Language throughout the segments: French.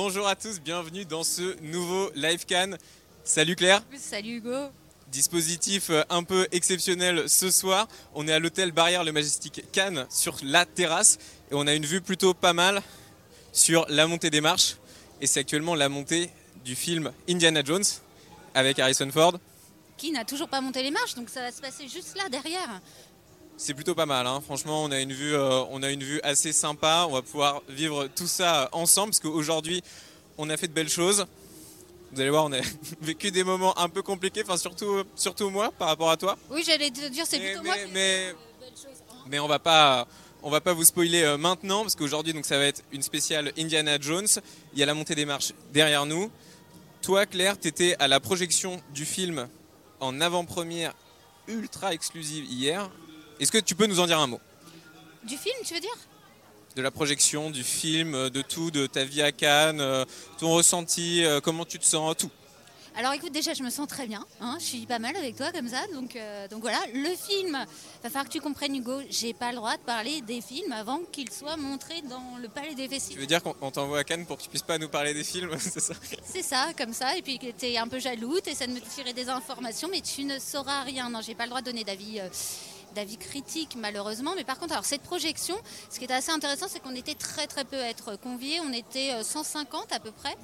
Bonjour à tous, bienvenue dans ce nouveau Live Can. Salut Claire. Salut Hugo. Dispositif euh, un peu exceptionnel ce soir. On est à l'hôtel Barrière le Majestic Cannes sur la terrasse et on a une vue plutôt pas mal sur la montée des marches. Et c'est actuellement la montée du film Indiana Jones avec Harrison Ford. Qui n'a toujours pas monté les marches, donc ça va se passer juste là derrière. C'est plutôt pas mal, hein. franchement on a, une vue, euh, on a une vue assez sympa, on va pouvoir vivre tout ça ensemble parce qu'aujourd'hui on a fait de belles choses. Vous allez voir, on a vécu des moments un peu compliqués, enfin surtout, surtout moi par rapport à toi. Oui, j'allais te dire, c'est Mais- plutôt moi mais- qui mais- de belles choses. hein. Mais on va pas, on va pas vous spoiler euh, maintenant parce qu'aujourd'hui donc ça va être une spéciale Indiana Jones. Il y a la montée des marches derrière nous. Toi Claire, tu étais à la projection du film en avant-première ultra exclusive hier. Est-ce que tu peux nous en dire un mot? Du film, tu veux dire? De la projection du film, euh, de tout, de ta vie à Cannes, euh, ton ressenti, euh, comment tu te sens, tout? Alors écoute, déjà, je me sens très bien. hein, je suis pas mal avec toi comme ça. Donc, euh, donc voilà, le film, va falloir que tu comprennes, Hugo, j'ai pas le droit de parler des films avant qu'ils soient montrés dans le Palais des Tu Festivals. veux dire qu'on on t'envoie à Cannes pour que tu puisses pas nous parler des films, c'est ça? C'est ça, comme ça. Et puis que t'es un peu jaloux, t'essaies de me tirer des informations, mais tu ne sauras rien. Non, j'ai pas le droit de donner d'avis. euh, d'avis critiques malheureusement. Mais par contre alors cette projection ce qui était assez intéressant c'est qu'on était très très peu à être conviés. On était euh, 150 à peu près.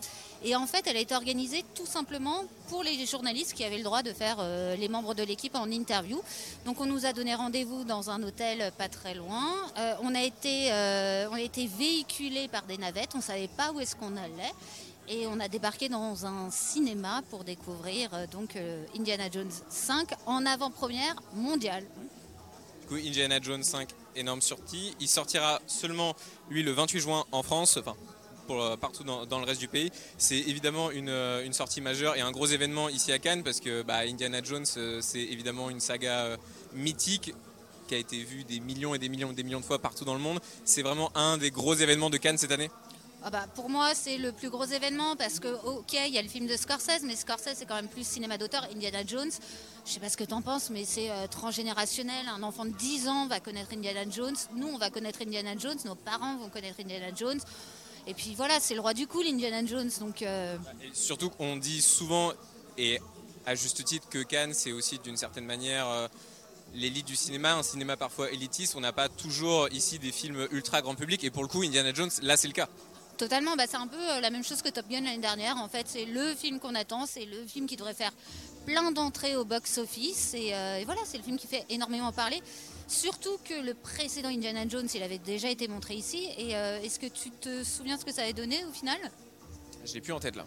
Et en fait elle a été organisée tout simplement pour les journalistes qui avaient le droit de faire euh, les membres de l'équipe en interview. Donc on nous a donné rendez-vous dans un hôtel pas très loin. Euh, on a été euh, on a été véhiculés par des navettes. On savait pas où est-ce qu'on allait. Et on a débarqué dans un cinéma pour découvrir euh, donc euh, Indiana Jones 5 en avant-première mondiale. Du coup, Indiana Jones 5, énorme sortie. Il sortira seulement, lui, le 28 juin en France, enfin, euh, partout dans, le reste du pays. C'est évidemment une, euh, une sortie majeure et un gros événement ici à Cannes parce que bah, Indiana Jones, euh, c'est évidemment une saga mythique qui a été vue des millions et des millions et des millions de fois partout dans le monde. C'est vraiment un des gros événements de Cannes cette année. Ah bah, pour moi, c'est le plus gros événement parce que, ok, il y a le film de Scorsese, mais Scorsese, c'est quand même plus cinéma d'auteur. Indiana Jones, je sais pas ce que tu en penses, mais c'est euh, transgénérationnel. Un enfant de 10 ans va connaître Indiana Jones. Nous, on va connaître Indiana Jones. Nos parents vont connaître Indiana Jones. Et puis voilà, c'est le roi du cool, Indiana Jones. Donc, euh, surtout qu'on dit souvent, et à juste titre, que Cannes, c'est aussi d'une certaine manière euh, l'élite du cinéma, un cinéma parfois élitiste. On n'a pas toujours ici des films ultra grand public. Et pour le coup, Indiana Jones, là, c'est le cas. Totalement, bah, c'est un peu euh, la même chose que Top Gun l'année dernière. En fait, c'est le film qu'on attend, c'est le film qui devrait faire plein d'entrées au box-office. Et, euh, et voilà, c'est le film qui fait énormément parler. Surtout que le précédent Indiana Jones, il avait déjà été montré ici. Et euh, est-ce que tu te souviens ce que ça avait donné au final? Je l'ai plus en tête là.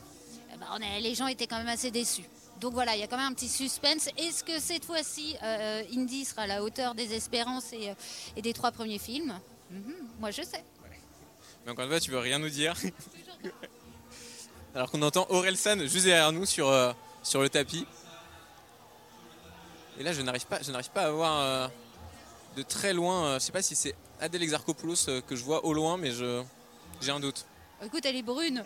Eh ben, on a- Les gens étaient quand même assez déçus. Donc voilà, il y a quand même un petit suspense. Est-ce que cette fois-ci, euh, Indy sera à la hauteur des espérances et, et des trois premiers films? Mhm, Moi, je sais. Mais encore une fois, tu veux rien nous dire. Alors qu'on entend Aurel San juste derrière nous sur, euh, sur le tapis. Et là, je n'arrive pas, je n'arrive pas à voir euh, de très loin. euh, je sais pas si c'est Adèle Exarchopoulos que je vois au loin, mais je, j'ai un doute. Écoute, elle est brune.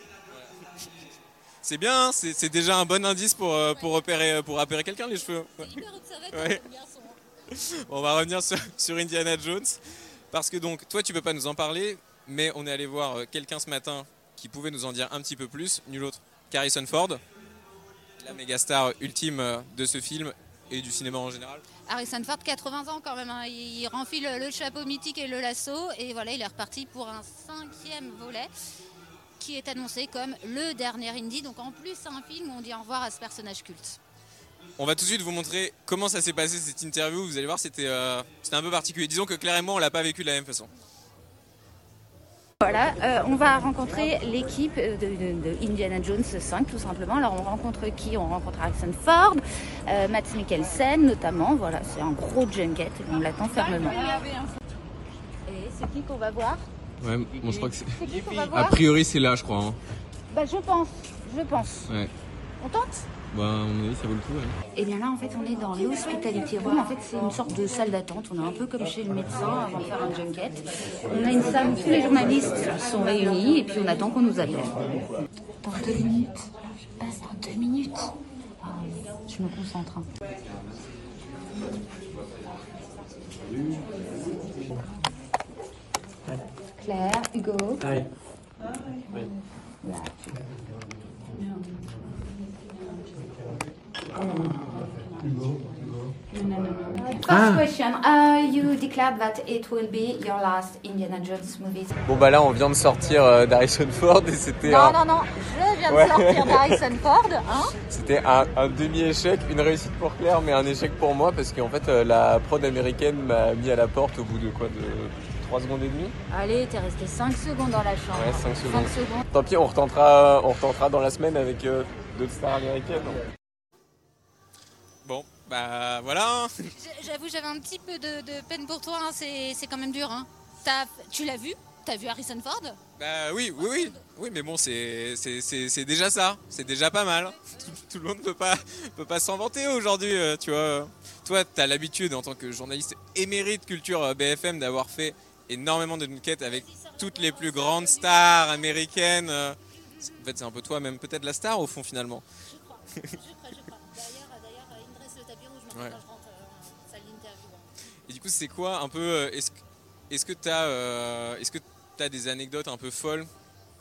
C'est bien, hein, c'est, déjà un bon indice pour, euh, pour, repérer, pour repérer quelqu'un, les cheveux. Ouais. Hyper observateur, Ouais. mon garçon. On va revenir sur, sur Indiana Jones. Parce que donc, toi, tu peux pas nous en parler, mais on est allé voir euh, quelqu'un ce matin qui pouvait nous en dire un petit peu plus, nul autre qu'Harrison Ford, la méga star ultime euh, de ce film et du cinéma en général. Harrison Ford, 80 ans quand même. hein. Il renfile le chapeau mythique et le lasso. Et voilà, il est reparti pour un cinquième volet qui est annoncé comme le dernier Indy. Donc en plus, c'est un film où on dit au revoir à ce personnage culte. On va tout de suite vous montrer comment ça s'est passé cette interview. Vous allez voir, c'était euh, un peu particulier. Disons que Claire et moi, on l'a pas vécu de la même façon. Voilà, euh, on va rencontrer l'équipe de, de- de Indiana Jones 5 tout simplement. Alors on rencontre qui? On rencontre Harrison Ford, euh, Matt Mikkelsen notamment. Voilà, c'est un gros junket et on l'attend fermement. Et c'est qui qu'on va voir? Ouais, bon, je crois que c'est. C'est qui qu'on va A priori, c'est là, je crois. Hein. Bah je pense, je pense. Ouais. On tente? Bah, à mon avis, ça vaut le coup. Ouais. Et bien là, en fait, on est dans l'hospitality room. En fait, c'est une sorte de salle d'attente. On est un peu comme chez le médecin avant de faire un junket. On a une salle où tous les journalistes sont réunis et puis on attend qu'on nous appelle. Dans deux minutes. Je passe dans deux minutes. Ah, je me concentre. hein. Claire, Hugo. First question. Uh, you declared that it will be your last Indiana Jones movie. Bon bah là on vient de sortir euh, d'Harrison Ford et c'était Non, un, non, non, je viens de sortir d'Harrison Ford. Hein c'était un, un demi-échec, une réussite pour Claire mais un échec pour moi parce qu'en fait euh, la prod américaine m'a mis à la porte au bout de quoi de 3 secondes et demie? Allez, t'es resté 5 secondes dans la chambre. Ouais, cinq secondes. 5 secondes. Tant pis on retentera, on retentera dans la semaine avec euh, d'autres stars américaines. Bah voilà. J'avoue, j'avais un petit peu de, de peine pour toi. hein, C'est quand même dur. Hein. T'as- tu l'as vu? T'as vu Harrison Ford? Bah oui, oui, oui. Oui, mais bon, c'est déjà ça. C'est déjà pas mal. Tout, tout le monde ne peut pas, peut pas s'en vanter aujourd'hui, euh, tu vois. Toi, tu as l'habitude, en tant que journaliste émérite culture euh, BFM, d'avoir fait énormément de quêtes avec toutes les plus grandes stars américaines. euh. En fait, c'est un peu toi, même peut-être la star au fond, finalement. Je crois, je crois, je crois. Ouais. quand je rentre euh, en salle d'interview. hein. Et du coup, c'est quoi un peu. euh, Est-ce que tu as, que as des anecdotes un peu folles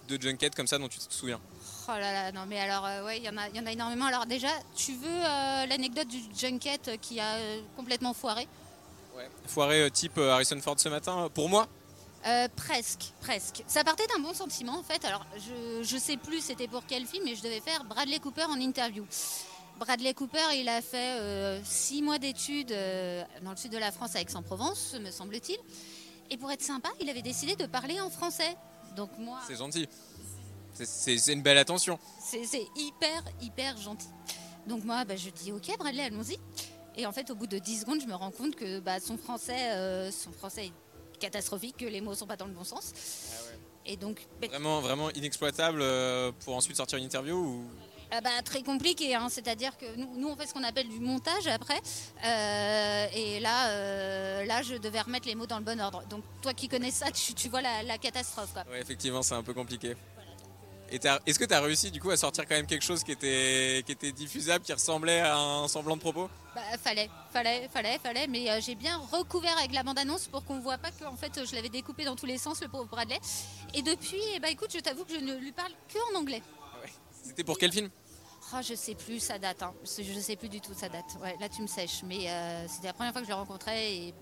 de junket comme ça dont tu te souviens? Oh là là, non mais alors, euh, ouais, il y, en a- y en a énormément. Alors déjà, tu veux euh, l'anecdote du junket euh, qui a euh, complètement foiré? Foiré euh, type euh, Harrison Ford ce matin, euh, pour moi? Euh, presque, presque. Ça partait d'un bon sentiment en fait. Alors je, je sais plus c'était pour quel film, mais je devais faire Bradley Cooper en interview. Bradley Cooper, il a fait euh, six mois d'études euh, dans le sud de la France à Aix-en-Provence, me semble-t-il. Et pour être sympa, il avait décidé de parler en français. Donc moi, C'est gentil. C'est- une belle attention. c'est hyper, hyper gentil. Donc moi, bah, je dis ok, Bradley, allons-y. Et en fait, au bout de 10 secondes, je me rends compte que bah, son, français, euh, son français est catastrophique, que les mots sont pas dans le bon sens. Et donc, bah, Vraiment, vraiment inexploitable pour ensuite sortir une interview ou... ah bah, très compliqué. hein. C'est-à-dire que nous, nous, on fait ce qu'on appelle du montage après. Euh, et là, euh, là, je devais remettre les mots dans le bon ordre. Donc toi qui connais ça, tu, tu vois la, la catastrophe. Quoi. Ouais, effectivement, c'est un peu compliqué. Est-ce que tu as réussi du coup à sortir quand même quelque chose qui était, qui était diffusable, qui ressemblait à un semblant de propos? Bah, fallait, fallait, fallait, fallait, mais euh, j'ai bien recouvert avec la bande-annonce pour qu'on voit pas que en fait je l'avais découpé dans tous les sens le pauvre Bradley. Et depuis, eh bah écoute, je t'avoue que je ne lui parle que en anglais. C'était pour quel film? Oh, je sais plus sa date, hein. je sais plus du tout sa date. Là tu me sèches, mais euh, c'était la première fois que je le rencontrais et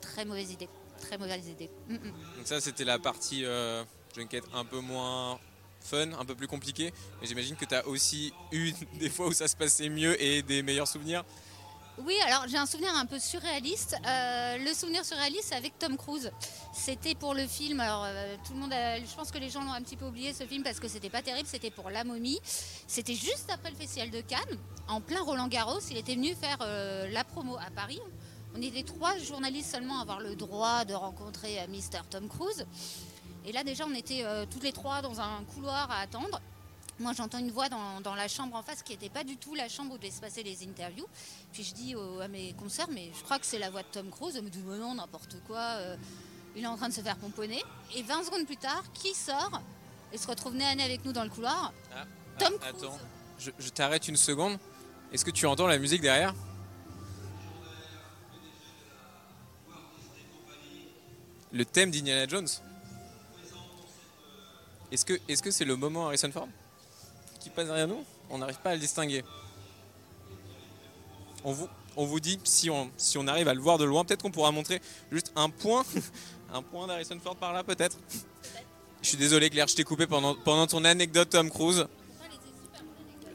très mauvaise idée, très mauvaise idée. Mm, mm. Donc ça, c'était la partie euh, junket un peu moins fun, un peu plus compliquée. Mais j'imagine que tu as aussi eu des fois où ça se passait mieux et des meilleurs souvenirs. Oui, alors j'ai un souvenir un peu surréaliste. Euh, le souvenir surréaliste, c'est avec Tom Cruise. C'était pour le film. Alors euh, tout le monde, je pense que les gens l'ont un petit peu oublié ce film parce que c'était pas terrible. C'était pour La Momie. C'était juste après le festival de Cannes, en plein Roland Garros. Il était venu faire euh, la promo à Paris. On était trois journalistes seulement à avoir le droit de rencontrer Mr. Tom Cruise. Et là déjà, on était toutes les trois dans un couloir à attendre. Moi, j'entends une voix dans, dans la chambre en face qui n'était pas du tout la chambre où devaient se passer les interviews. Puis je dis à mes concerts, mais je crois que c'est la voix de Tom Cruise. Elle me dit, mais non, n'importe quoi. euh, il est en train de se faire pomponner. Et 20 secondes plus tard, qui sort et se retrouve nez à nez avec nous dans le couloir Tom Ah, Cruise. Attends, je, je t'arrête une seconde. Est-ce que tu entends la musique derrière? Le thème d'Indiana Jones? Est-ce que est-ce que c'est le moment Harrison Ford? Qui passe derrière nous On n'arrive pas à le distinguer. On vous, on vous dit, si on, si on arrive à le voir de loin, peut-être qu'on pourra montrer juste un point, un point d'Harrison Ford par là, peut-être. Je suis désolé Claire, je t'ai coupé pendant, pendant ton anecdote Tom Cruise.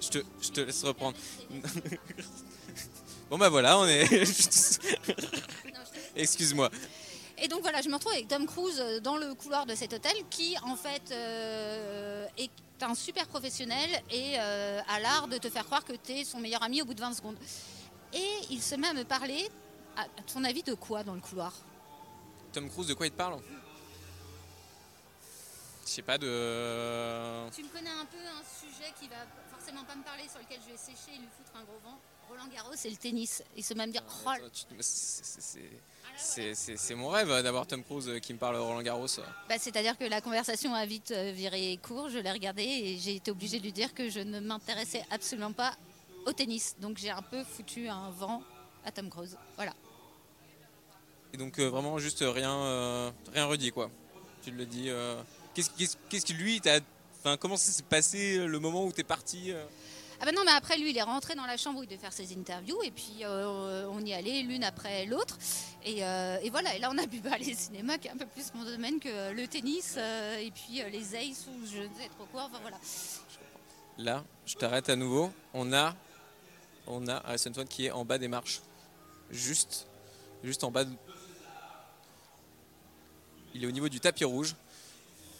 Je te, je te laisse reprendre. bon bah voilà, on est... Excuse-moi. Et donc voilà, je me retrouve avec Tom Cruise euh, dans le couloir de cet hôtel qui en fait euh, est un super professionnel et euh, a l'art de te faire croire que tu es son meilleur ami au bout de 20 secondes. Et il se met à me parler, à à ton avis, de quoi dans le couloir? Tom Cruise, de quoi il te parle? Je sais pas, de... Tu me connais un peu un sujet qui va forcément pas me parler, sur lequel je vais sécher et lui foutre un gros vent. Roland Garros, c'est le tennis. Il se met à me dire, oh, Attends, tu- c'est- mon rêve euh, d'avoir Tom Cruise euh, qui me parle Roland Garros. Bah, C'est-à-dire que la conversation a vite euh, viré court, je l'ai regardé et j'ai été obligée de lui dire que je ne m'intéressais absolument pas au tennis. Donc j'ai un peu foutu un vent à Tom Cruise. Voilà. Et donc euh, vraiment juste rien, euh, rien redit quoi. Tu le dis. euh, Qu'est-ce qui lui t'a Enfin, comment s'est passé euh, le moment où tu es parti euh? Ah ben non, mais après lui, il est rentré dans la chambre où il devait faire ses interviews et puis euh, on y allait l'une après l'autre. Et, euh, voilà, et là on a pu parler cinéma qui est un peu plus mon domaine que le tennis euh, et puis les aces ou je ne sais trop quoi. Enfin voilà. Là, je t'arrête à nouveau. On a, on a Harrison qui est en bas des marches. Juste, juste en bas. de- Il est au niveau du tapis rouge.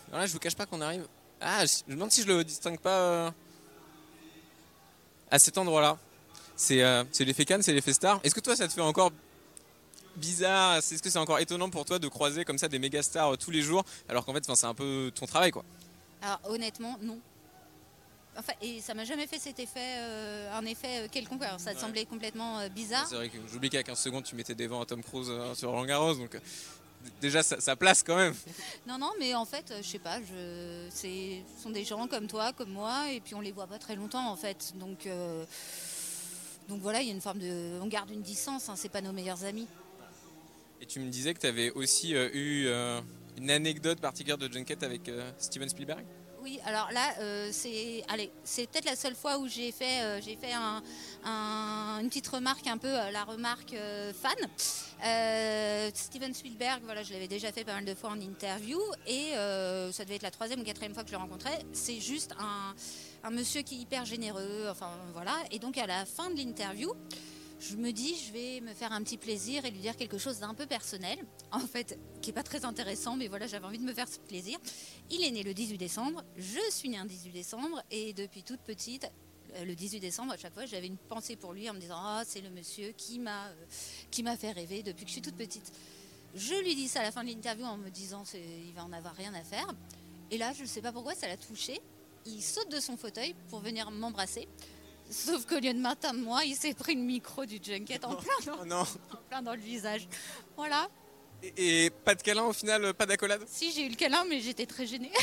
Alors là, je vous cache pas qu'on arrive. Ah, je me demande si je le distingue pas à cet endroit-là. C'est euh, c'est l'effet Cannes, c'est l'effet star. Est-ce que toi, ça te fait encore bizarre? Est-ce que c'est encore étonnant pour toi de croiser comme ça des méga stars euh, tous les jours, alors qu'en fait, c'est un peu ton travail, quoi? Alors honnêtement, non. Enfin, et ça m'a jamais fait cet effet, euh, un effet euh, quelconque. Alors, ça te Ouais. semblait complètement euh, bizarre. C'est vrai que j'oublie qu'à 15 secondes, tu mettais des vents à Tom Cruise euh, sur Roland Garros, donc déjà ça, ça place quand même. Non, non, mais en fait, euh, je sais pas, je... ce sont des gens comme toi, comme moi, et puis on les voit pas très longtemps en fait. Donc, euh, donc voilà, il y a une forme de. On garde une distance, hein, c'est pas nos meilleurs amis. Et tu me disais que tu avais aussi euh, eu euh, une anecdote particulière de Junket avec Steven Spielberg? Oui, alors là, euh, c'est, peut-être la seule fois où j'ai fait, euh, j'ai fait un- un- une petite remarque, un peu euh, la remarque fan. Steven Spielberg, voilà, je l'avais déjà fait pas mal de fois en interview, et ça devait être la troisième ou quatrième fois que je le rencontrais. C'est juste un, un monsieur qui est hyper généreux, enfin voilà. Et donc à la fin de l'interview, je me dis, je vais me faire un petit plaisir et lui dire quelque chose d'un peu personnel, en fait, qui est pas très intéressant, mais voilà, j'avais envie de me faire ce plaisir. Il est né le 18 décembre, je suis née un 18 décembre, et depuis toute petite, euh, le 18 décembre, à chaque fois, j'avais une pensée pour lui en me disant Ah, c'est le monsieur qui m'a euh, qui m'a fait rêver depuis que je suis toute petite. Je lui dis ça à la fin de l'interview en me disant il va en avoir rien à faire. Et là, je ne sais pas pourquoi, ça l'a touché. Il saute de son fauteuil pour venir m'embrasser. Sauf qu'au lieu de m'atteindre moi, il s'est pris le micro du junket en plein, dans, Oh non en plein dans le visage. Voilà. et, et pas de câlin au final, pas d'accolade? Si j'ai eu le câlin, mais j'étais très gênée.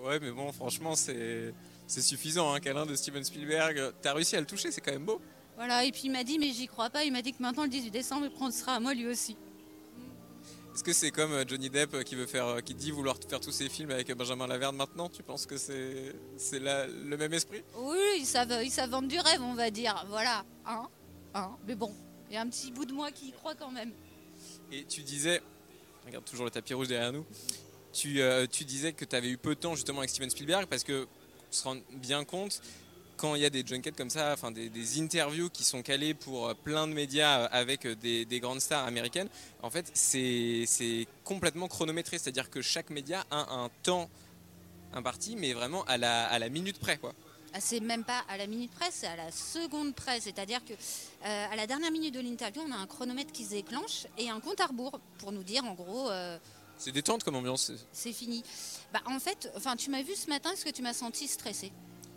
Ouais, mais bon, franchement, c'est c'est suffisant, un câlin de Steven Spielberg. T'as réussi à le toucher, c'est quand même beau. Voilà, et puis il m'a dit, mais j'y crois pas, il m'a dit que maintenant le 18 décembre, il prendra à moi lui aussi. Est-ce que c'est comme euh, Johnny Depp euh, qui veut faire, euh, qui dit vouloir faire tous ses films avec Benjamin Laverne maintenant? Tu penses que c'est c'est le même esprit? Oui, ils savent, ils savent vendre du rêve, on va dire. Voilà, hein, hein? Mais bon, il y a un petit bout de moi qui y croit quand même. Et tu disais, regarde toujours le tapis rouge derrière nous, tu, euh, tu disais que tu avais eu peu de temps justement avec Steven Spielberg parce que on se rend bien compte quand il y a des junkets comme ça, enfin des, des interviews qui sont calées pour euh, plein de médias euh, avec euh, des, des grandes stars américaines, en fait c'est c'est complètement chronométré, c'est-à-dire que chaque média a un temps imparti, mais vraiment à la, à la minute près quoi. Ah, c'est même pas à la minute près, c'est à la seconde près. C'est-à-dire que euh, à la dernière minute de l'interview, on a un chronomètre qui se déclenche et un compte à rebours pour nous dire en gros euh, C'est détente comme ambiance. c'est fini. Bah en fait, enfin tu m'as vu ce matin, est-ce que tu m'as senti stressée?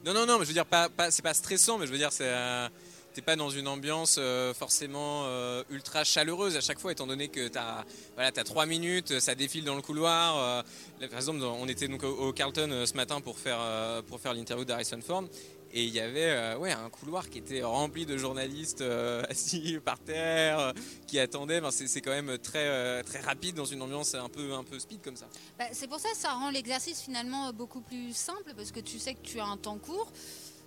Non, non, non, mais je veux dire, pas, c'est pas stressant, mais je veux dire, c'est, euh, t'es pas dans une ambiance euh, forcément euh, ultra chaleureuse à chaque fois, étant donné que t'as, voilà, t'as trois minutes, ça défile dans le couloir. euh, par exemple, on était donc au, Carlton ce matin pour faire, pour faire l'interview d'Harrison Ford. Et il y avait euh, ouais, un couloir qui était rempli de journalistes euh, assis par terre, euh, qui attendaient. Enfin, c'est, quand même très, très rapide dans une ambiance un peu, un peu speed comme ça. Bah, c'est pour ça que ça rend l'exercice finalement beaucoup plus simple parce que tu sais que tu as un temps court.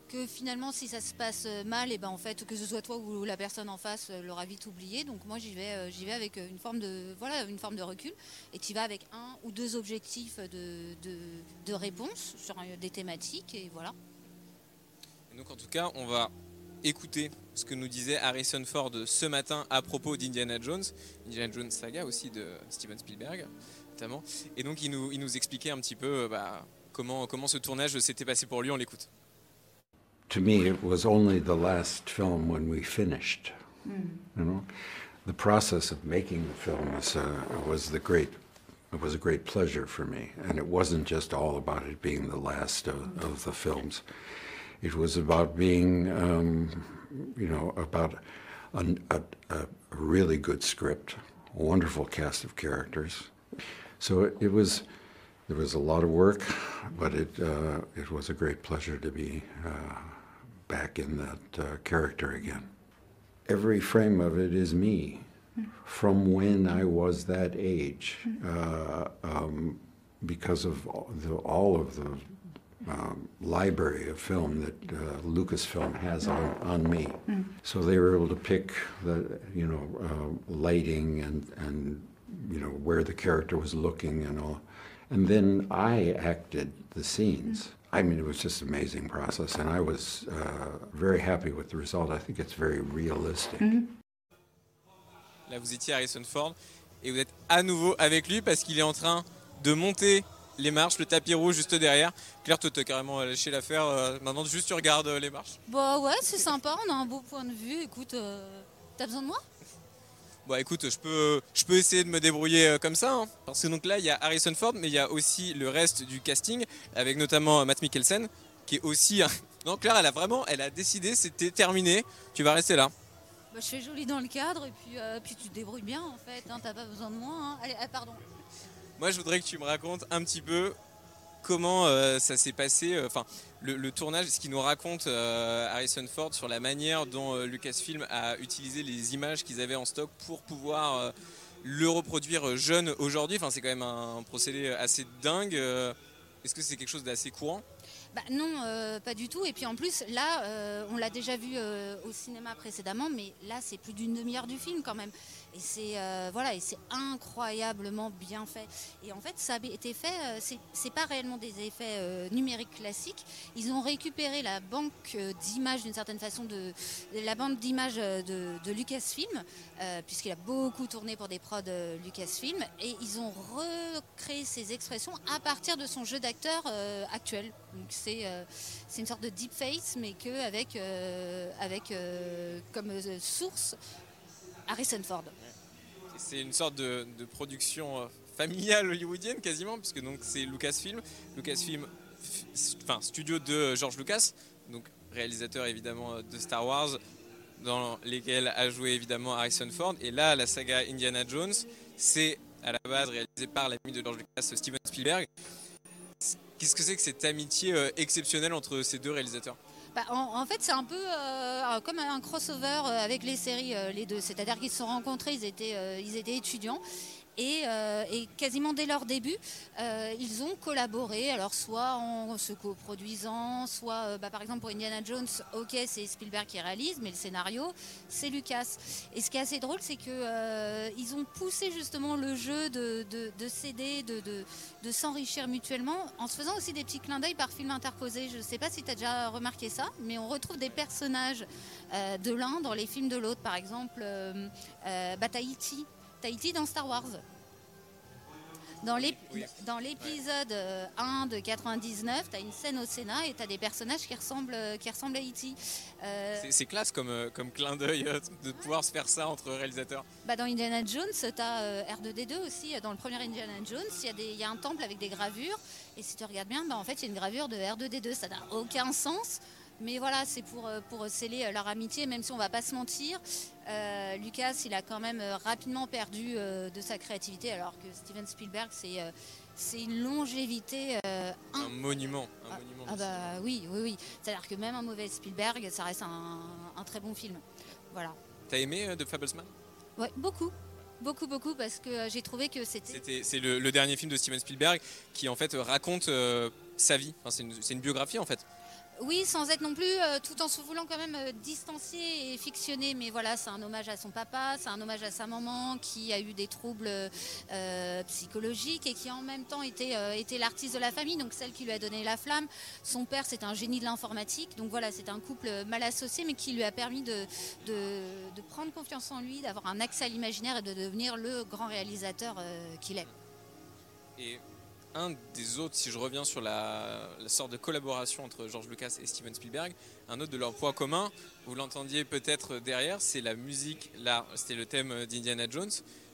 Que finalement, si ça se passe mal, et ben en fait, que ce soit toi ou la personne en face l'aura vite oublié. Donc moi, j'y vais, j'y vais avec une forme de, voilà, une forme de recul. Et tu vas avec un ou deux objectifs de, de, de réponse sur des thématiques. Et voilà. Et donc en tout cas, on va écouter ce que nous disait Harrison Ford ce matin à propos d'Indiana Jones, Indiana Jones saga aussi de Steven Spielberg notamment. Et donc il nous, il nous expliquait un petit peu euh, bah, comment, comment ce tournage s'était passé pour lui, on l'écoute. to me, it was only the last film when we finished. You know, the process of making the film was uh, was the great. It was a great pleasure for me, and it wasn't just all about it being the last of, of the films. It was about being, um, you know, about an, a, a really good script, a wonderful cast of characters. So it, it was there was a lot of work, but it uh, it was a great pleasure to be uh, back in that uh, character again. Every frame of it is me, from when I was that age, uh, um, because of the, all of the um, library of film that uh, Lucasfilm has on, on me. So they were able to pick the, you know, uh, lighting and, and, you know, where the character was looking and all. And then I acted the scenes. I mean, it was just an amazing process, and I was uh, very happy with the result. I think it's very realistic. Là, vous étiez Harrison Ford et vous êtes à nouveau avec lui parce qu'il est en train de monter les marches, le tapis rouge juste derrière. Claire, toi, t'as carrément lâché l'affaire. euh, maintenant, juste tu regardes euh, les marches. Bah ouais, c'est sympa, on a un beau point de vue. Écoute, euh, t'as besoin de moi? Bon, écoute, je peux, je peux essayer de me débrouiller comme ça. hein. Parce que donc là, il y a Harrison Ford, mais il y a aussi le reste du casting, avec notamment Matt Mikkelsen, qui est aussi. Non, Claire, elle a vraiment, elle a décidé, c'était terminé. Tu vas rester là. bah, Je fais joli dans le cadre et puis, euh, puis tu te débrouilles bien en fait. hein, t'as pas besoin de moi. hein. Allez, ah, pardon. Moi, je voudrais que tu me racontes un petit peu comment euh, ça s'est passé, euh, enfin le, tournage, ce qu'il nous raconte euh, Harrison Ford sur la manière dont euh, Lucasfilm a utilisé les images qu'ils avaient en stock pour pouvoir le reproduire jeune aujourd'hui. Enfin, c'est quand même un, procédé assez dingue. Est-ce que c'est quelque chose d'assez courant? Bah, non, euh, pas du tout. Et puis en plus, là, euh, on l'a déjà vu euh, au cinéma précédemment, mais là, c'est plus d'une demi-heure du film quand même. Et c'est voilà, incroyablement bien fait. Et en fait, ça a été fait. c'est pas réellement des effets numériques classiques. Ils ont récupéré la banque d'images d'une certaine façon de la bande d'images de, Lucasfilm, puisqu'il a beaucoup tourné pour des prods Lucasfilm, et ils ont recréé ces expressions à partir de son jeu d'acteur actuel. Donc c'est euh, c'est une sorte de deep face, mais que avec euh, euh, comme source Harrison Ford. C'est une sorte de, de production familiale hollywoodienne quasiment, puisque c'est Lucasfilm, Lucasfilm, enfin studio de George Lucas, donc réalisateur évidemment de Star Wars, dans lesquels a joué évidemment Harrison Ford. Et là, la saga Indiana Jones, c'est à la base réalisé par l'ami de George Lucas, Steven Spielberg. Qu'est-ce que c'est que cette amitié euh, exceptionnelle entre ces deux réalisateurs? Bah, en, fait, c'est un peu euh, comme un crossover euh, avec les séries, les deux. C'est-à-dire qu'ils se sont rencontrés, ils étaient, ils étaient étudiants. Et, euh, et quasiment dès leur début, euh, ils ont collaboré, alors soit en se coproduisant, soit euh, bah, par exemple pour Indiana Jones, ok c'est Spielberg qui réalise, mais le scénario c'est Lucas. Et ce qui est assez drôle, c'est que ils ont poussé justement le jeu de, de, de s'aider, de, de, s'enrichir mutuellement, en se faisant aussi des petits clins d'œil par film interposé. Je ne sais pas si tu as déjà remarqué ça, mais on retrouve des personnages de l'un dans les films de l'autre. Par exemple, bah, Tahiti. Dans Star Wars. Dans l'ép- Oui. l'épisode euh, 1 de 99, tu as une scène au Sénat et tu as des personnages qui ressemblent, euh, qui ressemblent à E.T. Euh, C'est- classe comme, comme clin d'œil de pouvoir se faire ça entre réalisateurs. Bah dans Indiana Jones, tu as R2D2 aussi. Dans le premier Indiana Jones, il y, y a un temple avec des gravures. Et si tu regardes bien, bah en fait, il y a une gravure de R2D2. Ça n'a aucun sens. Mais voilà, c'est pour, euh, pour sceller euh, leur amitié, même si on va pas se mentir. euh, Lucas, il a quand même rapidement perdu euh, de sa créativité, alors que Steven Spielberg, c'est euh, c'est une longévité Un monument. Un ah, monument ah bah oui, oui, oui. C'est-à-dire que même un mauvais Spielberg, ça reste un, un très bon film. Voilà. T'as aimé The Fablesman Ouais, beaucoup. Beaucoup, beaucoup, parce que j'ai trouvé que c'était. C'est le, le dernier film de Steven Spielberg qui en fait raconte sa vie. Enfin, c'est une, c'est une biographie en fait. Oui, sans être non plus, euh, tout en se voulant quand même euh, distancier et fictionner. Mais voilà, c'est un hommage à son papa, c'est un hommage à sa maman qui a eu des troubles euh, psychologiques et qui en même temps était, l'artiste de la famille, donc celle qui lui a donné la flamme. Son père, c'est un génie de l'informatique. Donc voilà, c'est un couple mal associé, mais qui lui a permis de, prendre confiance en lui, d'avoir un accès à l'imaginaire et de devenir le grand réalisateur qu'il est. un des autres, si je reviens sur la, sorte de collaboration entre George Lucas et Steven Spielberg, un autre de leurs points communs, vous l'entendiez peut-être derrière, c'est la musique. Là, c'était le thème d'Indiana Jones,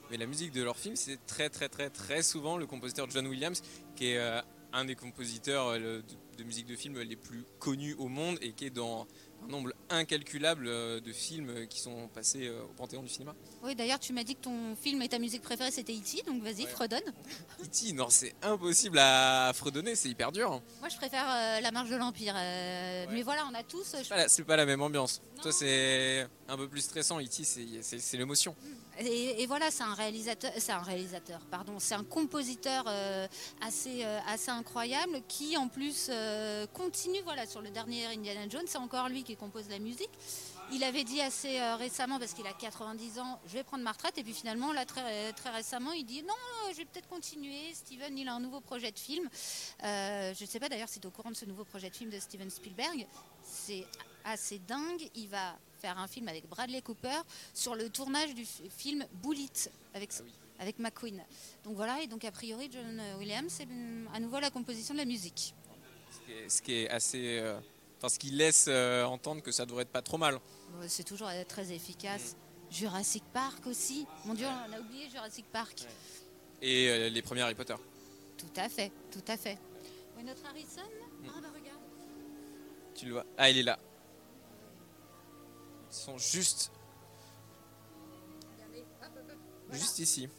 mais la musique de leur film, c'est très très très très souvent le compositeur John Williams, qui est euh, un des compositeurs euh, de, de musique de film les plus connus au monde et qui est dans un nombre incalculable euh, de films qui sont passés euh, au Panthéon du cinéma. Oui, d'ailleurs, tu m'as dit que ton film et ta musique préférée, c'était E.T., donc vas-y, Ouais. fredonne. E.T., non, c'est impossible à fredonner, c'est hyper dur. Moi, je préfère euh, La Marche de l'Empire. euh, Ouais. Mais voilà, on a tous. pas c'est pas la même ambiance. Non. Toi, c'est un peu plus stressant. E.T., c'est- c'est l'émotion. Et, voilà, c'est un réalisateur, c'est un réalisateur, pardon, c'est un compositeur euh, assez, euh, assez incroyable qui en plus euh, continue, voilà, sur le dernier Indiana Jones, c'est encore lui qui compose la musique. Il avait dit assez récemment, parce qu'il a 90 ans, je vais prendre ma retraite, et puis finalement, là, très, très récemment, il dit non, je vais peut-être continuer. Steven, il a un nouveau projet de film. Je ne sais pas d'ailleurs si tu es au courant de ce nouveau projet de film de Steven Spielberg. C'est assez dingue. Il va faire un film avec Bradley Cooper sur le tournage du film Bullet avec, avec McQueen. Donc voilà, et donc a priori, John Williams, c'est à nouveau la composition de la musique. Ce qui est, ce qui est assez. euh, Enfin, ce qui laisse euh, entendre que ça devrait être pas trop mal. C'est toujours euh, très efficace. Jurassic Park aussi. Mon Dieu, on a oublié Jurassic Park. Et euh, les premiers Harry Potter. Tout à fait, tout à fait. Ouais, notre Harrison? Ah bah regarde. Tu le vois? Ah, il est là. Ils sont juste, juste ici.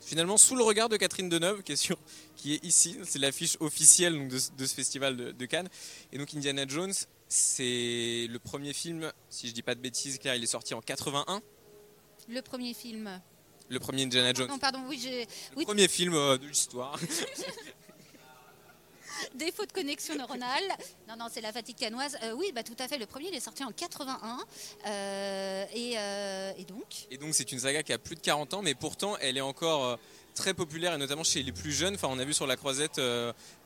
Finalement, sous le regard de Catherine Deneuve, qui est, sur- qui est ici. C'est l'affiche officielle donc, de, ce- de ce festival de, de Cannes. Et donc, Indiana Jones, c'est le premier film, si je dis pas de bêtises, car il est sorti en 81. Le premier film. Le premier Indiana Jones. Non, pardon, oui, j'ai Le oui, premier film euh, de l'histoire. défaut de connexion neuronale. Non, non, c'est la fatigue canoise. Euh, oui, bah tout à fait. Le premier, il est sorti en 81. Euh, et, euh, et donc Et donc c'est une saga qui a plus de 40 ans, mais pourtant elle est encore très populaire, et notamment chez les plus jeunes. Enfin, on a vu sur la croisette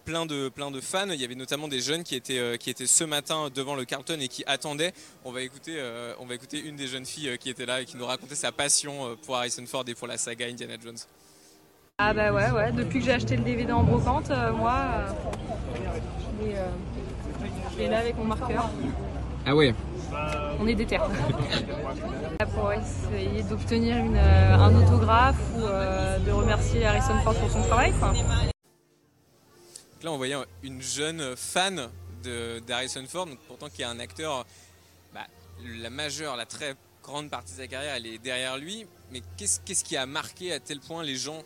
plein, de, fans. Il y avait notamment des jeunes qui étaient, ce matin devant le Carlton et qui attendaient. On va écouter, on va écouter une des jeunes filles qui était là et qui nous racontait sa passion pour Harrison Ford et pour la saga Indiana Jones. Ah bah ouais, ouais, depuis que j'ai acheté le DVD en brocante, euh, moi, euh, je l'ai, euh, je l'ai là avec mon marqueur. Ah ouais On est déter. Pour essayer d'obtenir euh, un autographe ou euh, de remercier Harrison Ford pour son travail. quoi. Donc là, on voyait une jeune fan de- d'Harrison Ford, donc pourtant qui est un acteur, bah, la majeure, la très grande partie de sa carrière, elle est derrière lui. Mais qu'est-ce qu'est-ce qui a marqué à tel point les gens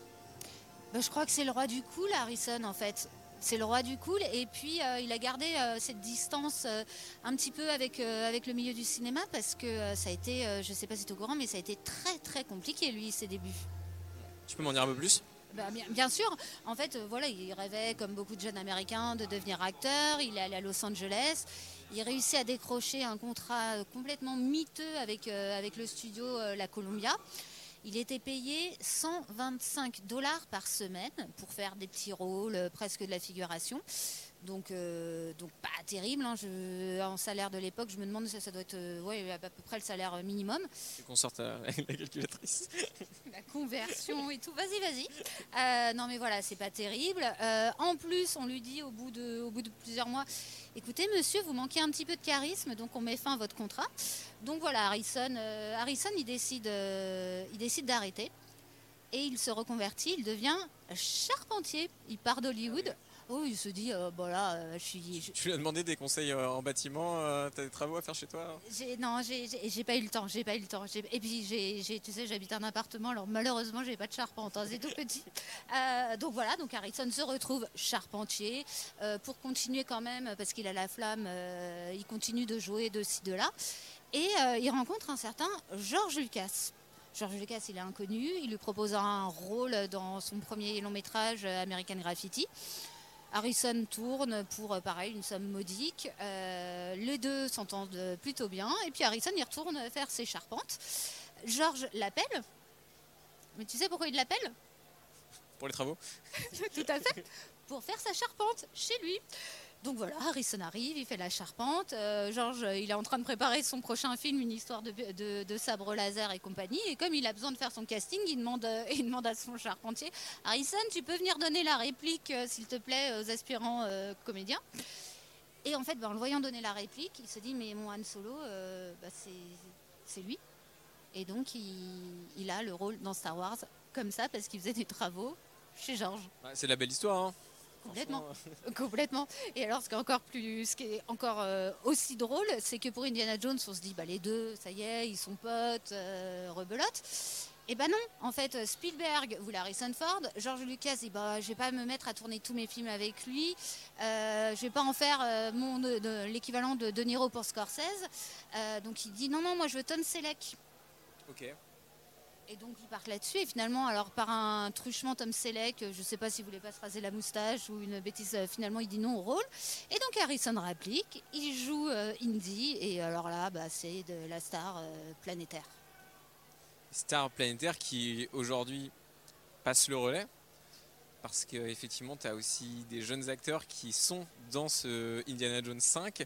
bah, je crois que c'est le roi du cool, Harrison, en fait. C'est le roi du cool. Et puis, euh, il a gardé euh, cette distance euh, un petit peu avec, avec le milieu du cinéma parce que ça a été, je ne sais pas si tu es au courant, mais ça a été très, très compliqué, lui, ses débuts. Tu peux m'en dire un peu plus? Bah, bien, bien sûr, en fait, voilà, il rêvait, comme beaucoup de jeunes américains, de devenir acteur. Il est allé à Los Angeles. Il réussit à décrocher un contrat complètement miteux avec, avec le studio La Columbia. Il était payé 125 dollars par semaine pour faire des petits rôles, euh, presque de la figuration. Donc, euh, donc pas terrible. hein. Je- en salaire de l'époque, je me demande si ça doit être euh, ouais, à peu près le salaire euh, minimum. Et qu'on sorte euh, avec la calculatrice. La conversion et tout. Vas-y, vas-y. Euh, non, mais voilà, c'est pas terrible. En plus, on lui dit au bout, de, au bout de plusieurs mois écoutez, monsieur, vous manquez un petit peu de charisme, donc on met fin à votre contrat. Donc voilà, Harrison, Harrison il décide, il décide d'arrêter et il se reconvertit. Il devient charpentier. Il part d'Hollywood. Oh, il se dit euh, bon là, euh, je suis. je- Tu lui as demandé des conseils euh, en bâtiment, euh, t'as des travaux à faire chez toi j'ai- non, j'ai- pas eu le temps, j'ai pas eu le temps. J'ai- Et puis, j'ai, tu sais, j'habite un appartement, alors malheureusement, j'ai pas de charpente, hein, c'est tout petit. Donc voilà, donc Harrison se retrouve charpentier pour continuer quand même, parce qu'il a la flamme, il continue de jouer de ci, de là. Et il rencontre un certain George Lucas. George Lucas, il est inconnu, il lui propose un rôle dans son premier long métrage American Graffiti. Harrison tourne pour, euh, pareil, une somme modique. Euh, les deux s'entendent plutôt bien. Et puis Harrison, il retourne faire ses charpentes. George l'appelle. Mais tu sais pourquoi il l'appelle? Pour les travaux Tout à fait. Pour faire sa charpente chez lui. Donc voilà, Harrison arrive, il fait la charpente. Euh, George, euh, il est en train de préparer son prochain film, une histoire de, sabre laser et compagnie. Et comme il a besoin de faire son casting, il demande, euh, à son charpentier Harrison, tu peux venir donner la réplique, s'il te plaît, aux aspirants comédiens? Et en fait, ben, en le voyant donner la réplique, il se dit Mais mon Han Solo, bah, c'est lui. Et donc, il, a le rôle dans Star Wars comme ça, parce qu'il faisait des travaux chez George. Ouais, C'est la belle histoire. Hein. Complètement. Complètement. Et alors, ce qui est encore plus, ce qui est encore euh, aussi drôle, c'est que pour Indiana Jones, on se dit, bah les deux, ça y est, ils sont potes, euh, rebelote. Et ben non, en fait, Spielberg voulait Harrison Ford, George Lucas dit bah, je vais pas me mettre à tourner tous mes films avec lui, euh, je vais pas en faire euh, mon l'équivalent de De Niro pour Scorsese. Euh, donc il dit non non, moi je veux Tom Selleck. Ok. Et donc il part là-dessus. Et finalement alors par un truchement Tom Selleck, je sais pas s'il voulait pas se raser la moustache ou une bêtise, finalement il dit non au rôle. Et donc Harrison réplique, il joue Indy. Et alors là bah, c'est de la star planétaire. Star planétaire qui aujourd'hui passe le relais. Parce qu'effectivement tu as aussi des jeunes acteurs qui sont dans ce Indiana Jones 5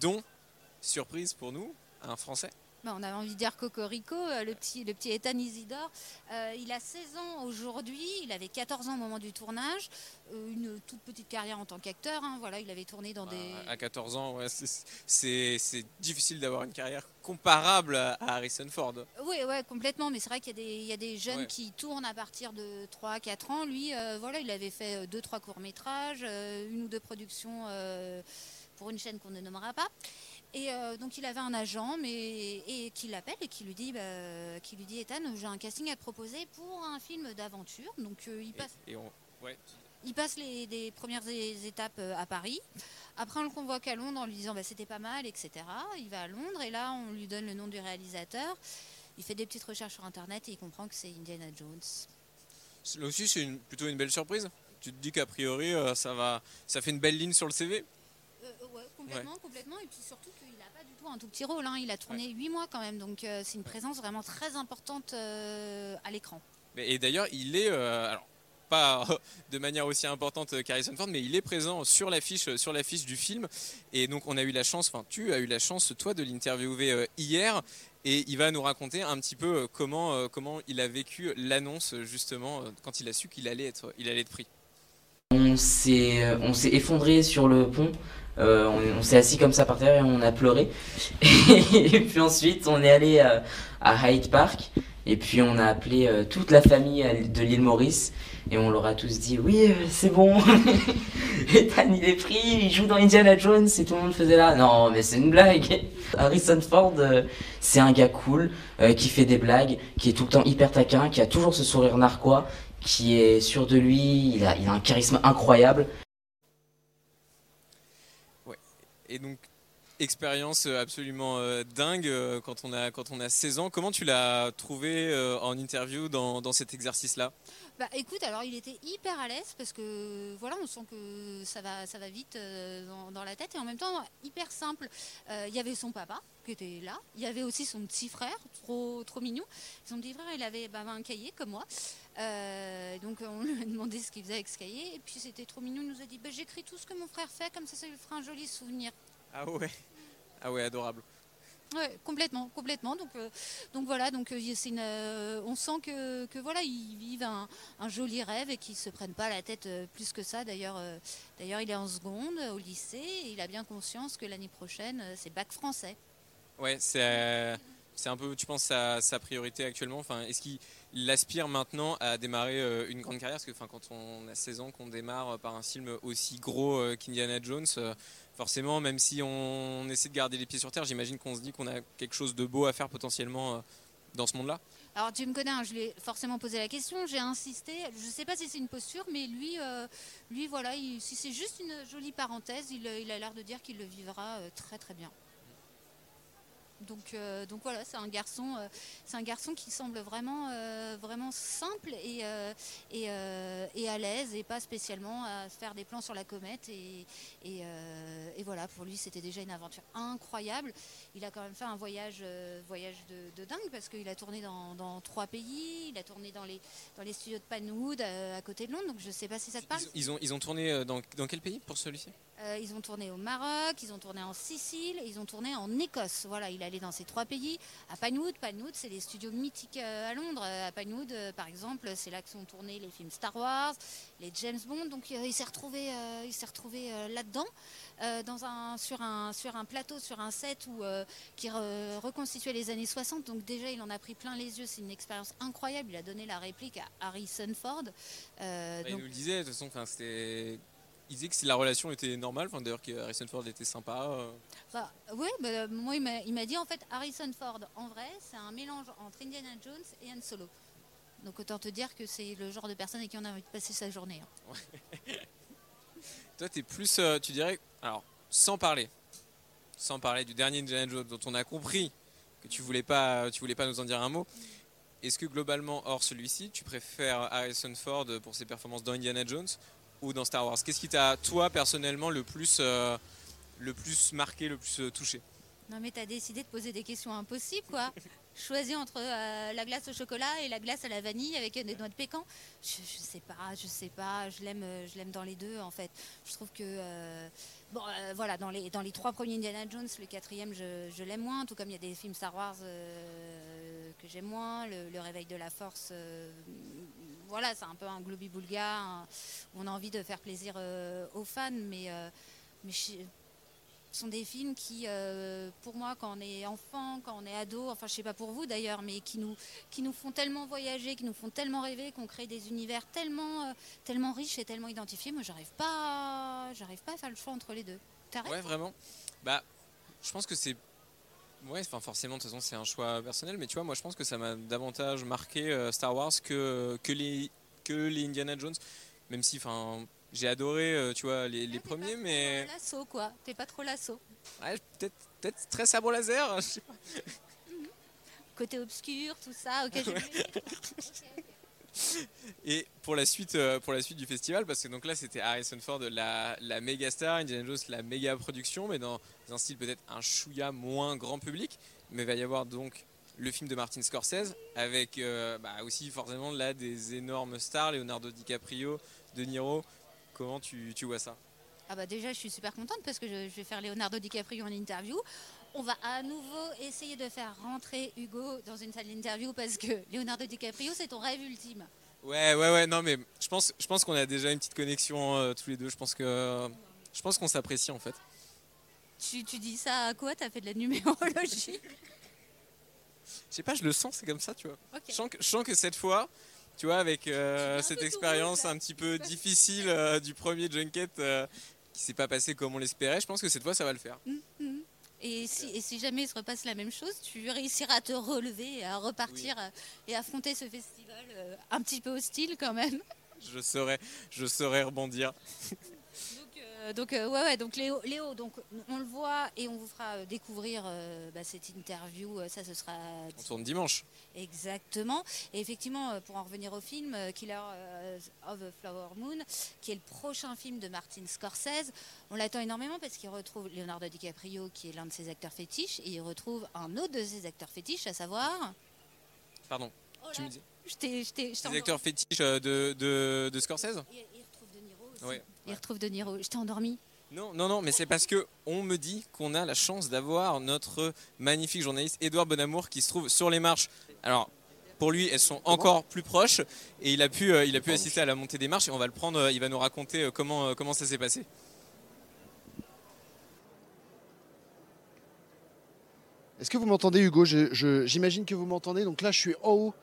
dont, surprise pour nous, un français bah, on avait envie de dire Cocorico, euh, le petit, le petit Ethan Isidore. Euh, il a 16 ans aujourd'hui, il avait 14 ans au moment du tournage, euh, une toute petite carrière en tant qu'acteur. Hein, voilà, il avait tourné dans bah, des. À 14 ans, ouais, c'est difficile d'avoir une carrière comparable à Harrison Ford. Oui, ouais, complètement, mais c'est vrai qu'il y, y, a des jeunes qui tournent à partir de 3-4 ans. Lui, voilà, il avait fait 2-3 courts-métrages, une ou deux productions pour une chaîne qu'on ne nommera pas. Et euh, donc il avait un agent mais, et qui l'appelle et qui lui dit, bah, qui lui dit Ethan, j'ai un casting à te proposer pour un film d'aventure. Donc euh, il passe, il passe les, premières étapes euh, à Paris. Après on le convoque à Londres en lui disant bah, c'était pas mal, etc. Il va à Londres et là on lui donne le nom du réalisateur. Il fait des petites recherches sur internet et il comprend que c'est Indiana Jones. Là aussi c'est plutôt une belle surprise. Tu te dis qu'a priori ça va, ça fait une belle ligne sur le CV. Complètement, complètement. Et puis surtout un tout petit rôle. Hein. Il a tourné huit mois quand même, donc euh, c'est une présence vraiment très importante euh, à l'écran. Et d'ailleurs, il est, euh, alors pas de manière aussi importante qu'Harrison Ford, mais il est présent sur l'affiche, sur l'affiche du film. Et donc, on a eu la chance, enfin, tu as eu la chance, toi, de l'interviewer hier. Et il va nous raconter un petit peu comment, comment il a vécu l'annonce, justement, quand il a su qu'il allait être, il allait être pris. On s'est, on s'est effondré sur le pont euh, on, s'est assis comme ça par terre et on a pleuré. et puis ensuite, on est allé à, Hyde Park. Et puis on a appelé euh, toute la famille de l'île Maurice. Et on leur a tous dit Oui, euh, c'est bon. Ethan, il est pris. Il joue dans Indiana Jones. Et tout le monde faisait là. Non, mais c'est une blague. Harrison Ford, c'est un gars cool. qui fait des blagues. Qui est tout le temps hyper taquin. Qui a toujours ce sourire narquois. Qui est sûr de lui. il a un charisme incroyable. Et donc, expérience euh, absolument euh, dingue euh, quand on, a, quand on a 16 ans. Comment tu l'as trouvé en interview dans, dans cet exercice-là? Bah écoute, alors il était hyper à l'aise parce que voilà, on sent que ça va, ça va vite dans, la tête et en même temps hyper simple. Il y avait son papa qui était là, il y avait aussi son petit frère, trop, trop mignon. Son petit frère, il avait bah, un cahier comme moi. Donc on lui a demandé ce qu'il faisait avec ce cahier et puis c'était trop mignon. Il nous a dit bah, j'écris tout ce que mon frère fait, comme ça ça lui fera un joli souvenir. Ah ouais, ah ouais, adorable. Ouais, complètement, complètement. Donc, euh, donc voilà, donc euh, une, euh, on sent que, que, voilà, ils vivent un, joli rêve et qu'ils se prennent pas la tête plus que ça. D'ailleurs, d'ailleurs, il est en seconde au lycée et il a bien conscience que l'année prochaine, c'est bac français. Ouais, c'est, c'est un peu, tu penses, sa, priorité actuellement? Enfin, est-ce qu'il aspire maintenant à démarrer une grande carrière? Parce que, enfin, quand on a 16 ans, qu'on démarre par un film aussi gros qu'Indiana Jones forcément, même si on essaie de garder les pieds sur terre, j'imagine qu'on se dit qu'on a quelque chose de beau à faire potentiellement euh, dans ce monde-là. Alors tu me connais, hein, je lui ai forcément posé la question, j'ai insisté, je ne sais pas si c'est une posture, mais lui, euh, lui voilà, si c'est juste une jolie parenthèse, il, a l'air de dire qu'il le vivra euh, très très bien. Donc, euh, donc voilà, c'est un garçon, euh, c'est un garçon qui semble vraiment, euh, vraiment simple et, et, à l'aise et pas spécialement à faire des plans sur la comète. Et, et, voilà, pour lui, c'était déjà une aventure incroyable. Il a quand même fait un voyage, voyage de, dingue parce qu'il a tourné dans, trois pays. Il a tourné dans les, dans les studios de Panwood à, côté de Londres. Donc je sais pas si ça te parle. Ils, ont, ils ont tourné dans, dans quel pays pour celui-ci? Ils ont tourné au Maroc, ils ont tourné en Sicile, ils ont tourné en Écosse. Voilà, il a aller dans ces trois pays. À Pinewood, Pinewood, c'est les studios mythiques euh, à Londres. À Pinewood, euh, par exemple, c'est là que sont tournés les films Star Wars, les James Bond. Donc il s'est retrouvé, il s'est retrouvé là-dedans, dans un, sur, un, sur un plateau, sur un set où, qui reconstituait les années 60. Donc déjà, il en a pris plein les yeux. C'est une expérience incroyable. Il a donné la réplique à Harrison Ford. Bah, il nous le disait, de toute façon, c'était il disait que si la relation était normale, enfin, d'ailleurs que Harrison Ford était sympa. Euh. oui, bah, moi il m'a dit en fait Harrison Ford en vrai c'est un mélange entre Indiana Jones et Han Solo. Donc autant te dire que c'est le genre de personne avec qui on a envie de passer sa journée. hein. Toi, tu es plus, euh, tu dirais, alors, sans parler, sans parler du dernier Indiana Jones dont on a compris que tu voulais pas, tu voulais pas nous en dire un mot. Est-ce que globalement, hors celui-ci, tu préfères Harrison Ford pour ses performances dans Indiana Jones ou dans Star Wars Qu'est-ce qui t'a, toi, personnellement, le plus, euh, le plus marqué, le plus euh, touché? Non mais t'as décidé de poser des questions impossibles quoi. Choisis entre euh, la glace au chocolat et la glace à la vanille avec des noix de pécan. Je, je sais pas, je sais pas. Je l'aime, je l'aime dans les deux en fait. Je trouve que bon, euh, voilà, dans les dans les trois premiers Indiana Jones, le quatrième je, l'aime moins. Tout comme il y a des films Star Wars euh, que j'aime moins. Le, Le réveil de la force, euh, voilà, c'est un peu un globi-boulga. On a envie de faire plaisir aux fans, mais mais je- sont des films qui, euh, pour moi, quand on est enfant, quand on est ado, enfin je sais pas pour vous d'ailleurs, mais qui nous, qui nous font tellement voyager, qui nous font tellement rêver, qu'on crée des univers tellement, euh, tellement riches et tellement identifiés. Moi, j'arrive pas, j'arrive pas à faire le choix entre les deux. T'arrêtes? Ouais, vraiment. Bah, je pense que c'est. Ouais, enfin forcément, de toute façon, c'est un choix personnel, mais tu vois, moi, je pense que ça m'a davantage marqué euh, Star Wars que, que, les, que les Indiana Jones. Même si, enfin, j'ai adoré, euh, tu vois, les, les T'es pas premiers, trop mais. L'assaut, quoi. T'es pas trop l'assaut. Ouais, peut-être peut très sabre laser, je sais pas. Côté obscur, tout ça. Ok, vu. Et pour la suite, euh, pour la suite du festival, parce que donc là c'était Harrison Ford, la, la méga star, Indiana Jones, la méga production, mais dans un style peut-être un chouïa moins grand public. Mais il va y avoir donc le film de Martin Scorsese avec euh, bah, aussi forcément là des énormes stars, Leonardo DiCaprio, De Niro. Comment tu, tu vois ça? Ah bah déjà, je suis super contente parce que je, je vais faire Leonardo DiCaprio en interview. On va à nouveau essayer de faire rentrer Hugo dans une salle d'interview parce que Leonardo DiCaprio, c'est ton rêve ultime. Ouais, ouais, ouais, non, mais je pense, je pense qu'on a déjà une petite connexion euh, tous les deux. Je pense que, je pense qu'on s'apprécie en fait. Tu, tu dis ça à quoi? T'as fait de la numérologie? Je sais pas, je le sens, c'est comme ça, tu vois. Ok. Je sens, que, je sens que cette fois, tu vois, avec euh, cette expérience un petit peu difficile euh, du premier junket euh, qui s'est pas passé comme on l'espérait, je pense que cette fois ça va le faire. Et si, et si jamais il se repasse la même chose, tu réussiras à te relever à repartir euh, et affronter ce festival un petit peu hostile quand même. Je saurais, je saurais rebondir. Donc, euh, donc, euh, ouais, ouais, donc Léo, Léo, donc on le voit et on vous fera euh, découvrir euh, bah, cette interview. Ça, ce sera On tourne dimanche. Exactement. Et effectivement, pour en revenir au film Killer of the Flower Moon, qui est le prochain film de Martin Scorsese, on l'attend énormément parce qu'il retrouve Leonardo DiCaprio, qui est l'un de ses acteurs fétiches, et il retrouve un autre de ses acteurs fétiches, à savoir. Pardon. Oh Tu me dis. je t'ai- je t'ai- je t'ai Les acteurs fétiches de, de, de Scorsese. Il, il retrouve De Niro aussi. Ouais. Il retrouve De Niro. Je t'ai endormi. Non, non, non, mais c'est parce que on me dit qu'on a la chance d'avoir notre magnifique journaliste Édouard Bonamour qui se trouve sur les marches. Alors, pour lui, elles sont encore plus proches et il a pu, euh, il a pu assister à la montée des marches et on va le prendre. euh, il va nous raconter euh, comment, comment ça s'est passé. Est-ce que vous m'entendez, Hugo? J'imagine que vous m'entendez. Donc là, je suis en haut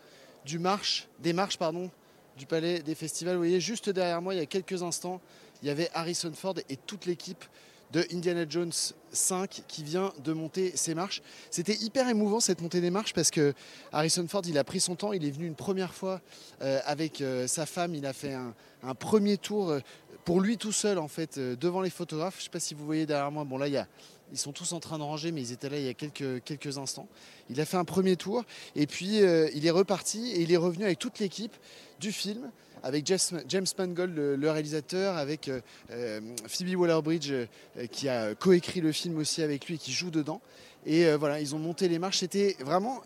du marche, des marches pardon, du Palais des Festivals. Vous voyez, juste derrière moi, il y a quelques instants, il y avait Harrison Ford et toute l'équipe de Indiana Jones 5 qui vient de monter ces marches. C'était hyper émouvant cette montée des marches parce que Harrison Ford, il a pris son temps. Il est venu une première fois euh, avec euh, sa femme. Il a fait un, premier tour euh, pour lui tout seul en fait devant les photographes. Je ne sais pas si vous voyez derrière moi. Bon là, ils sont tous en train de ranger, mais ils étaient là il y a quelques, instants. Il a fait un premier tour et puis il est reparti et il est revenu avec toute l'équipe du film, avec James, Mangold, le, réalisateur, avec euh, euh, Phoebe Waller-Bridge euh, qui a coécrit le film aussi avec lui et qui joue dedans. Et voilà, ils ont monté les marches. C'était vraiment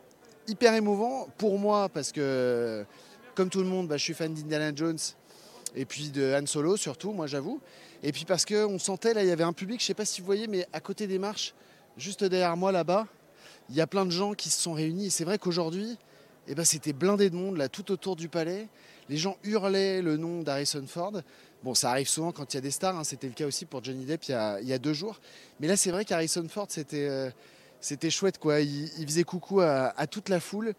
hyper émouvant pour moi parce que, comme tout le monde, bah, je suis fan d'Indiana Jones et puis de Han Solo surtout, moi j'avoue. Et puis parce qu'on sentait, là, il y avait un public, je sais pas si vous voyez, mais à côté des marches, juste derrière moi là-bas, il y a plein de gens qui se sont réunis. Et c'est vrai qu'aujourd'hui, eh ben, c'était blindé de monde, là, tout autour du palais. Les gens hurlaient le nom d'Harrison Ford. Bon, ça arrive souvent quand il y a des stars, hein. c'était le cas aussi pour Johnny Depp il y a, deux jours. Mais là, c'est vrai qu'Harrison Ford, c'était euh, chouette, quoi. Il, faisait coucou à, toute la foule.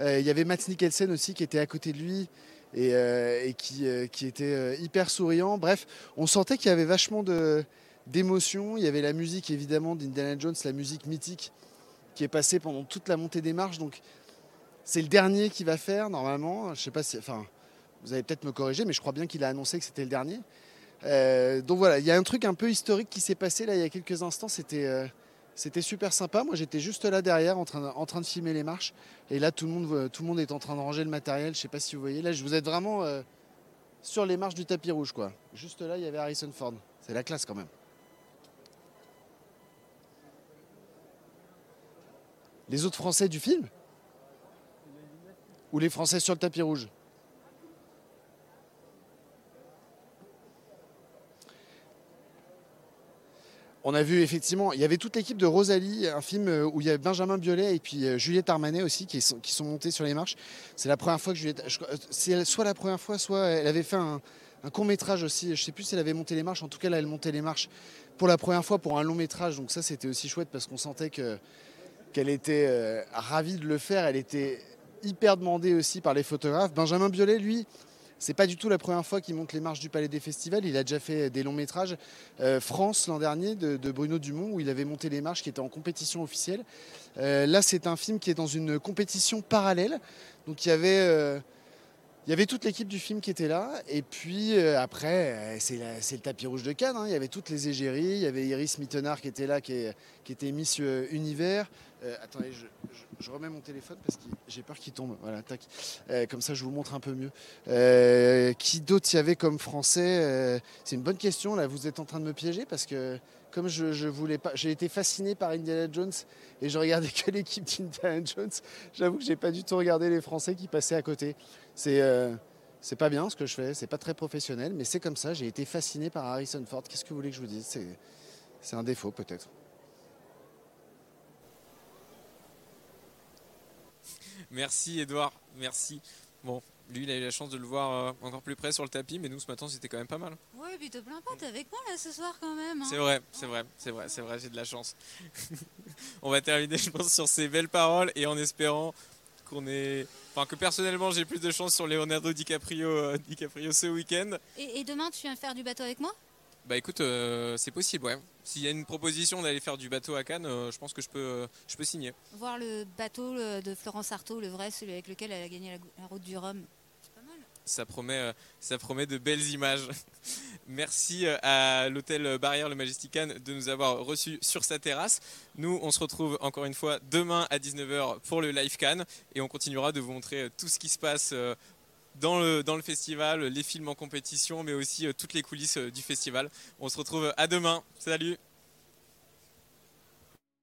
Euh, il y avait Matt Mikkelsen aussi qui était à côté de lui et, euh, qui, qui était hyper souriant. Bref, on sentait qu'il y avait vachement d'émotion. Il y avait la musique évidemment d'Indiana Jones, la musique mythique qui est passée pendant toute la montée des marches. Donc c'est le dernier qu'il va faire normalement. Je sais pas si, vous allez peut-être me corriger, mais je crois bien qu'il a annoncé que c'était le dernier. Euh, donc voilà, il y a un truc un peu historique qui s'est passé là il y a quelques instants. C'était euh, super sympa. Moi j'étais juste là derrière en train, en train de filmer les marches. Et là tout le, monde, tout le monde est en train de ranger le matériel. Je sais pas si vous voyez. Là vous êtes vraiment euh, sur les marches du tapis rouge quoi. Juste là il y avait Harrison Ford. C'est la classe quand même. Les autres Français du film? Ou les Français sur le tapis rouge? On a vu effectivement, il y avait toute l'équipe de Rosalie, un film euh, où il y avait Benjamin Biolay et puis euh, Juliette Armanet aussi qui sont, montés sur les marches. C'est la première fois que Juliette. Euh, c'est soit la première fois, soit elle avait fait un, court métrage aussi. Je sais plus si elle avait monté les marches. En tout cas, là, elle montait les marches pour la première fois pour un long métrage. Donc ça, c'était aussi chouette parce qu'on sentait que qu'elle était ravie de le faire. Elle était hyper demandée aussi par les photographes. Benjamin Biolay, lui, c'est pas du tout la première fois qu'il monte les marches du Palais des Festivals. Il a déjà fait des longs métrages. Euh, France l'an dernier de, Bruno Dumont où il avait monté les marches qui étaient en compétition officielle. Euh, là, c'est un film qui est dans une compétition parallèle. Donc il y avait euh, il y avait toute l'équipe du film qui était là. Et puis euh, après, c'est le tapis rouge de Cannes. Hein. Il y avait toutes les égéries. Il y avait Iris Mittenard qui était là, qui, était Miss Univers. Euh, attendez, je, remets mon téléphone parce que j'ai peur qu'il tombe. Voilà, tac. Euh, comme ça, je vous montre un peu mieux. Euh, qui d'autre y avait comme français C'est une bonne question. Là, vous êtes en train de me piéger parce que comme je, voulais pas, j'ai été fasciné par Indiana Jones et je regardais que l'équipe d'Indiana Jones. J'avoue que j'ai pas du tout regardé les Français qui passaient à côté. C'est euh, c'est pas bien ce que je fais, c'est pas très professionnel, mais c'est comme ça. J'ai été fasciné par Harrison Ford. Qu'est-ce que vous voulez que je vous dise? C'est c'est un défaut peut-être. Merci Edouard, merci. Bon, lui, il a eu la chance de le voir euh, encore plus près sur le tapis, mais nous, ce matin, c'était quand même pas mal. Ouais, puis te plains pas, t'es avec moi là ce soir quand même. Hein. C'est vrai, c'est vrai, c'est vrai, c'est vrai, j'ai de la chance. On va terminer, je pense, sur ces belles paroles et en espérant qu'on ait. Enfin, que personnellement, j'ai plus de chance sur Leonardo DiCaprio, euh, DiCaprio ce week-end. Et, et, demain, tu viens faire du bateau avec moi? Bah écoute, euh, c'est possible, ouais. S'il y a une proposition d'aller faire du bateau à Cannes, euh, je pense que je peux, je peux signer. Voir le bateau de Florence Artaud, le vrai, celui avec lequel elle a gagné la, la route du Rhum. Ça promet, euh, ça promet de belles images. Merci à l'hôtel Barrière le Majestic de nous avoir reçus sur sa terrasse. Nous, on se retrouve encore une fois demain à 19h pour le Live Cannes et on continuera de vous montrer tout ce qui se passe dans le, dans le festival, les films en compétition, mais aussi toutes les coulisses du festival. On se retrouve à demain. Salut